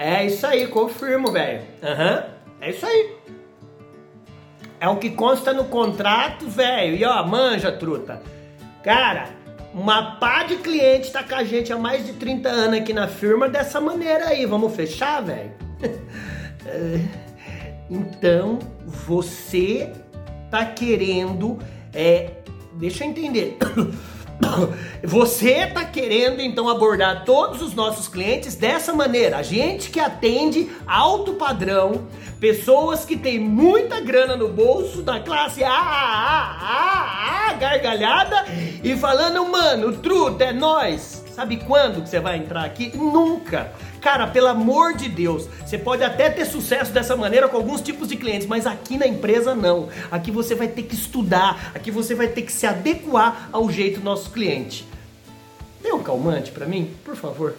É isso aí, confirmo, velho. Aham, é isso aí. É o que consta no contrato, velho. E ó, manja, truta. Cara, uma pá de cliente tá com a gente há mais de 30 anos aqui na firma dessa maneira aí. Vamos fechar, velho? então, você tá querendo. É, deixa eu entender. Você tá querendo então abordar todos os nossos clientes dessa maneira. A gente que atende alto padrão, pessoas que têm muita grana no bolso, da classe A, gargalhada e falando, mano, truta, é nós. Sabe quando que você vai entrar aqui? Nunca. Cara, pelo amor de Deus, você pode até ter sucesso dessa maneira com alguns tipos de clientes, mas aqui na empresa não. Aqui você vai ter que estudar, aqui você vai ter que se adequar ao jeito do nosso cliente. Dê um calmante para mim, por favor.